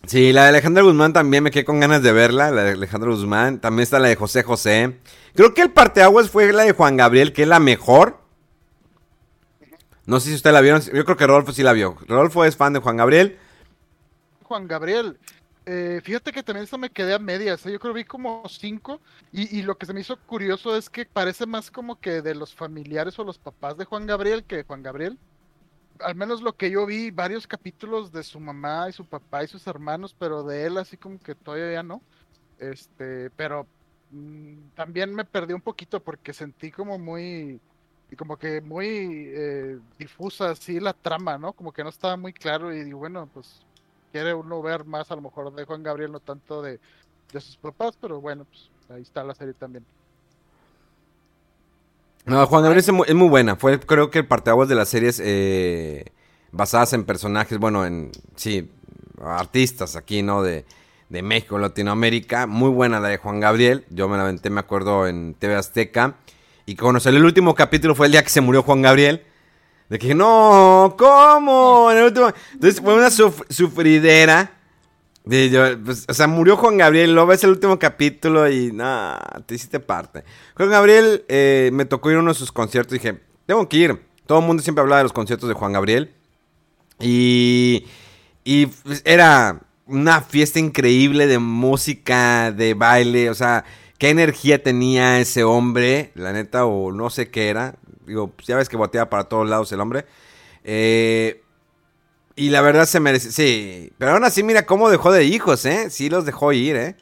Sí, la de Alejandra Guzmán también me quedé con ganas de verla, la de Alejandra Guzmán. También está la de José José. Creo que el parteaguas fue la de Juan Gabriel, que es la mejor. No sé si usted la vio, yo creo que Rodolfo sí la vio. Rodolfo es fan de Juan Gabriel. Juan Gabriel, eh, fíjate que también esto me quedé a medias, ¿eh? yo creo que vi como cinco y, lo que se me hizo curioso es que parece más como que de los familiares o los papás de Juan Gabriel que de Juan Gabriel. Al menos lo que yo vi, varios capítulos de su mamá y su papá y sus hermanos, pero de él así como que todavía no. Este, pero mmm, también me perdí un poquito porque sentí como muy, como que muy eh, difusa así la trama, ¿no? Como que no estaba muy claro y digo, bueno, pues quiere uno ver más a lo mejor de Juan Gabriel, no tanto de, de sus papás, pero bueno, pues ahí está la serie también. No, Juan Gabriel es muy, buena. Fue creo que el parteaguas de las series eh, basadas en personajes, bueno, en sí, artistas aquí, ¿no? De, de México, Latinoamérica. Muy buena la de Juan Gabriel. Yo me la aventé, me acuerdo, en TV Azteca. Y salió el último capítulo fue el día que se murió Juan Gabriel. De que no, ¿cómo? En el último. Entonces fue una suf sufridera. De yo, pues, o sea, murió Juan Gabriel. Luego ves el último capítulo y no, te hiciste parte. Juan Gabriel eh, me tocó ir a uno de sus conciertos dije, tengo que ir. Todo el mundo siempre hablaba de los conciertos de Juan Gabriel. Y, y pues, era una fiesta increíble de música, de baile. O sea, qué energía tenía ese hombre, la neta, o no sé qué era. Digo, pues ya ves que botea para todos lados el hombre. Eh, y la verdad se merece. Sí, pero aún así, mira cómo dejó de hijos, ¿eh? Sí los dejó ir, ¿eh?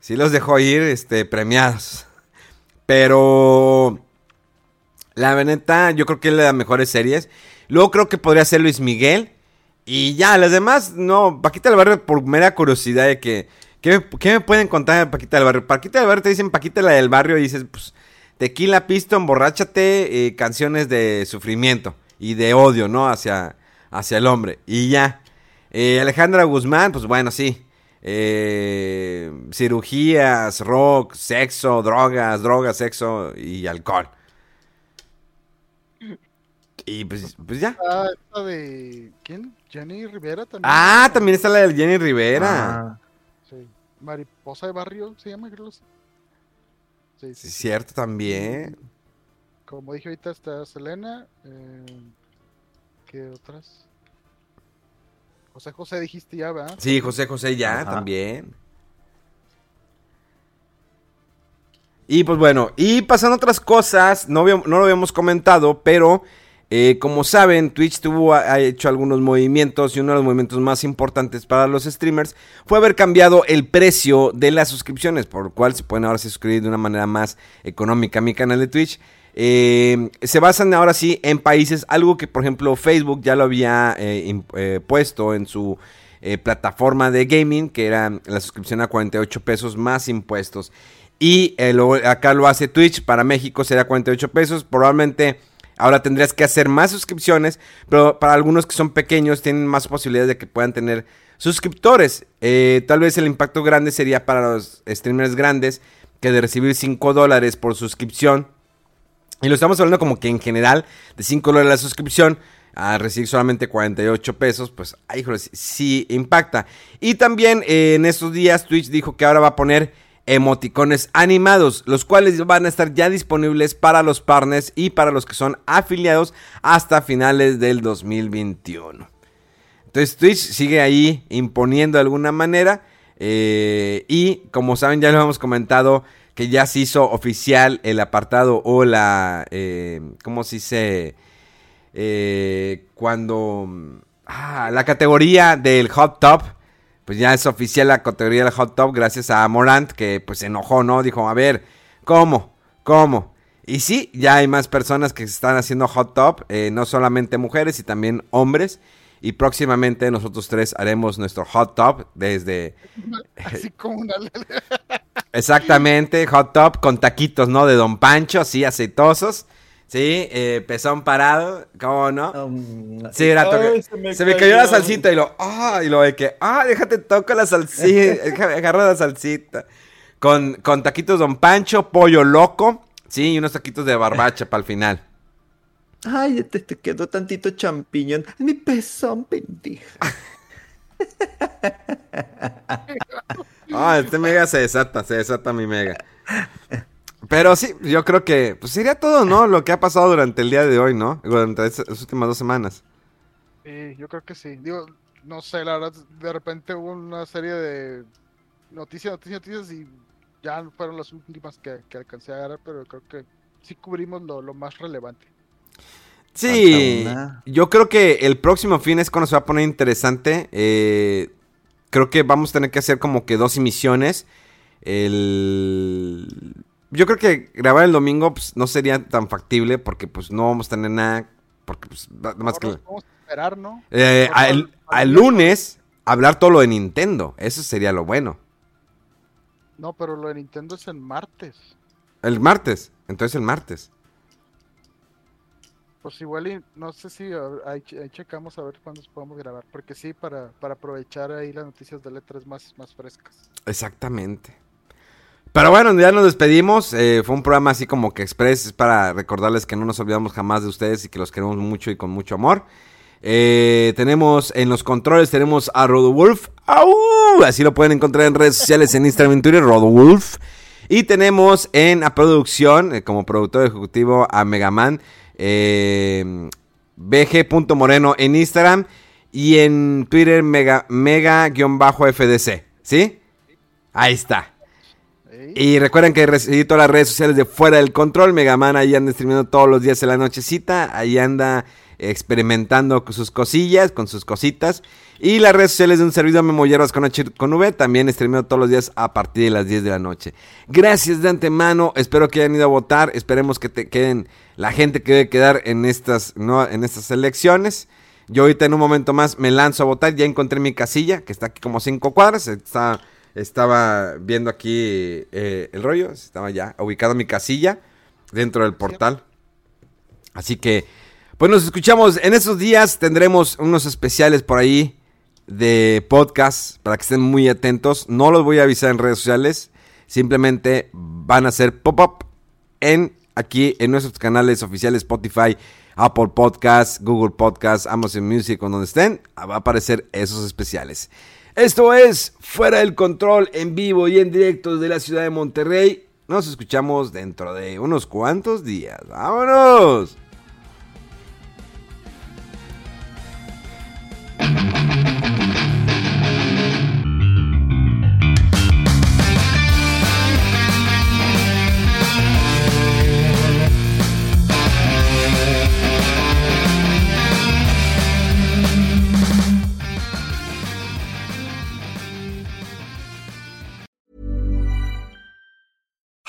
Sí los dejó ir, este, premiados. Pero. La neta, yo creo que es de las mejores series. Luego creo que podría ser Luis Miguel. Y ya, las demás, no. Paquita del Barrio, por mera curiosidad de que. ¿Qué, qué me pueden contar de Paquita del Barrio? Paquita del Barrio te dicen Paquita la del Barrio y dices, pues Tequila, pisto, emborráchate, eh, canciones de sufrimiento y de odio, ¿no? Hacia, hacia el hombre. Y ya. Eh, Alejandra Guzmán, pues bueno, sí. Eh, cirugías, rock, sexo, drogas, drogas, sexo y alcohol. Y pues, pues ya. Ah, esta de. ¿Quién? Jenny Rivera también. Ah, también está la de Jenny Rivera. Ah, Sí. Mariposa de Barrio se llama, creo. Sí, Sí, sí. cierto, también. Como dije ahorita está Selena. Eh, ¿Qué otras? José José dijiste ya, ¿verdad? Sí, José José ya Ajá. también. Y pues bueno, y pasando otras cosas, no, no lo habíamos comentado, pero eh, como saben, Twitch tuvo, ha hecho algunos movimientos y uno de los movimientos más importantes para los streamers fue haber cambiado el precio de las suscripciones, por lo cual se pueden ahora suscribir de una manera más económica a mi canal de Twitch. Eh, se basan ahora sí en países, algo que por ejemplo Facebook ya lo había eh, eh, puesto en su plataforma de gaming, que era la suscripción a 48 pesos más impuestos. Y luego acá lo hace Twitch, para México será 48 pesos, probablemente ahora tendrías que hacer más suscripciones, pero para algunos que son pequeños tienen más posibilidades de que puedan tener suscriptores. Eh, tal vez el impacto grande sería para los streamers grandes, que de recibir 5 dólares por suscripción, y lo estamos hablando como que en general, de 5 dólares la suscripción, a recibir solamente 48 pesos, pues, ay, híjole, sí, impacta. Y también eh, en estos días Twitch dijo que ahora va a poner emoticones animados, los cuales van a estar ya disponibles para los partners y para los que son afiliados hasta finales del 2021. Entonces Twitch sigue ahí imponiendo de alguna manera. eh, y como saben, ya lo hemos comentado, que ya se hizo oficial el apartado o la... Eh, ¿Cómo se dice? Eh, cuando... Ah, la categoría del hot top. Pues ya es oficial la categoría del hot top gracias a Morant que pues se enojó, ¿no? Dijo, a ver, ¿cómo? ¿Cómo? Y sí, ya hay más personas que se están haciendo hot top, eh, no solamente mujeres y también hombres. Y próximamente nosotros tres haremos nuestro hot top desde Así como una. exactamente hot top con taquitos, ¿no? De Don Pancho, así aceitosos. Sí, eh, pezón parado, ¿cómo no? um, Sí, era toque- se, me cayó la salsita y lo, ah, y lo de que, ah, déjate toco la salsita, agarrar la salsita. Con, con taquitos Don Pancho, pollo loco, sí, y unos taquitos de barbacha para el final. Ay, te, te quedó tantito champiñón. Mi pezón, pendeja. Ah, este mega se desata, se desata mi mega. Pero sí, yo creo que pues sería todo, ¿no? Lo que ha pasado durante el día de hoy, ¿no? Durante esas las últimas dos semanas. Sí, yo creo que sí. Digo, no sé, la verdad, de repente hubo una serie de noticias, noticias, noticias y ya fueron las últimas que, que alcancé a agarrar, pero creo que sí cubrimos lo, lo más relevante. Sí, yo creo que el próximo fin es cuando se va a poner interesante. Eh, creo que vamos a tener que hacer como que dos emisiones. El... Yo creo que grabar el domingo pues, no sería tan factible porque pues no vamos a tener nada. Porque pues nada más que... Vamos a esperar, ¿no? Eh, al, al lunes hablar todo lo de Nintendo. Eso sería lo bueno. No, pero lo de Nintendo es en martes. El martes. Entonces el martes. Pues igual y no sé si ahí checamos a ver cuándo podemos grabar, porque sí, para, para aprovechar ahí las noticias de letras más, más frescas. Exactamente. Pero bueno, ya nos despedimos. Eh, fue un programa así como que express es para recordarles que no nos olvidamos jamás de ustedes y que los queremos mucho y con mucho amor. Eh, tenemos en los controles, tenemos a Rodowulf. Así lo pueden encontrar en redes sociales, en Instagram y en Twitter, Rodowulf. Y tenemos en la producción, eh, como productor ejecutivo, a Megaman. Eh, bg.moreno en Instagram y en Twitter mega mega-fdc, ¿sí? Ahí está. Y recuerden que recibí todas las redes sociales de Fuera del Control. Megaman ahí anda streamando todos los días en la nochecita. Ahí anda experimentando con sus cosillas, con sus cositas. Y las redes sociales de un servidor Memolleros con H con V también streameo todos los días a partir de las 10 de la noche. Gracias de antemano. Espero que hayan ido a votar. Esperemos que te queden la gente que debe quedar en estas, no, en estas elecciones. Yo ahorita en un momento más me lanzo a votar. Ya encontré mi casilla, que está aquí como cinco cuadras. Está, estaba viendo aquí eh, el rollo. Estaba ya ubicado mi casilla dentro del portal. Así que, pues nos escuchamos en estos días. Tendremos unos especiales por ahí de podcast para que estén muy atentos. No los voy a avisar en redes sociales. Simplemente van a ser pop-up en aquí en nuestros canales oficiales Spotify, Apple Podcasts, Google Podcasts, Amazon Music donde estén, va a aparecer esos especiales. Esto es Fuera del Control en vivo y en directo desde la ciudad de Monterrey. Nos escuchamos dentro de unos cuantos días. ¡Vámonos!